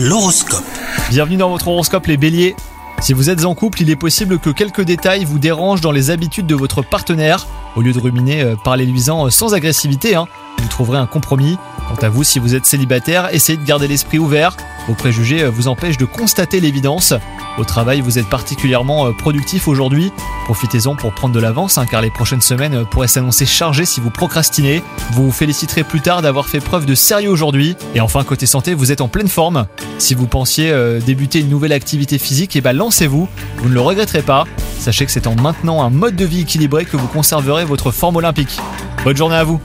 L'horoscope. Bienvenue dans votre horoscope les béliers. Si vous êtes en couple, il est possible que quelques détails vous dérangent dans les habitudes de votre partenaire. Au lieu de ruminer, euh, parlez-lui-en euh, sans agressivité, hein. vous trouverez un compromis. Quant à vous, si vous êtes célibataire, essayez de garder l'esprit ouvert. Vos préjugés euh, vous empêchent de constater l'évidence. Au travail, vous êtes particulièrement euh, productif aujourd'hui. Profitez-en pour prendre de l'avance, hein, car les prochaines semaines euh, pourraient s'annoncer chargées si vous procrastinez. Vous vous féliciterez plus tard d'avoir fait preuve de sérieux aujourd'hui. Et enfin, côté santé, vous êtes en pleine forme. Si vous pensiez débuter une nouvelle activité physique, et ben lancez-vous. Vous ne le regretterez pas. Sachez que c'est en maintenant un mode de vie équilibré que vous conserverez votre forme olympique. Bonne journée à vous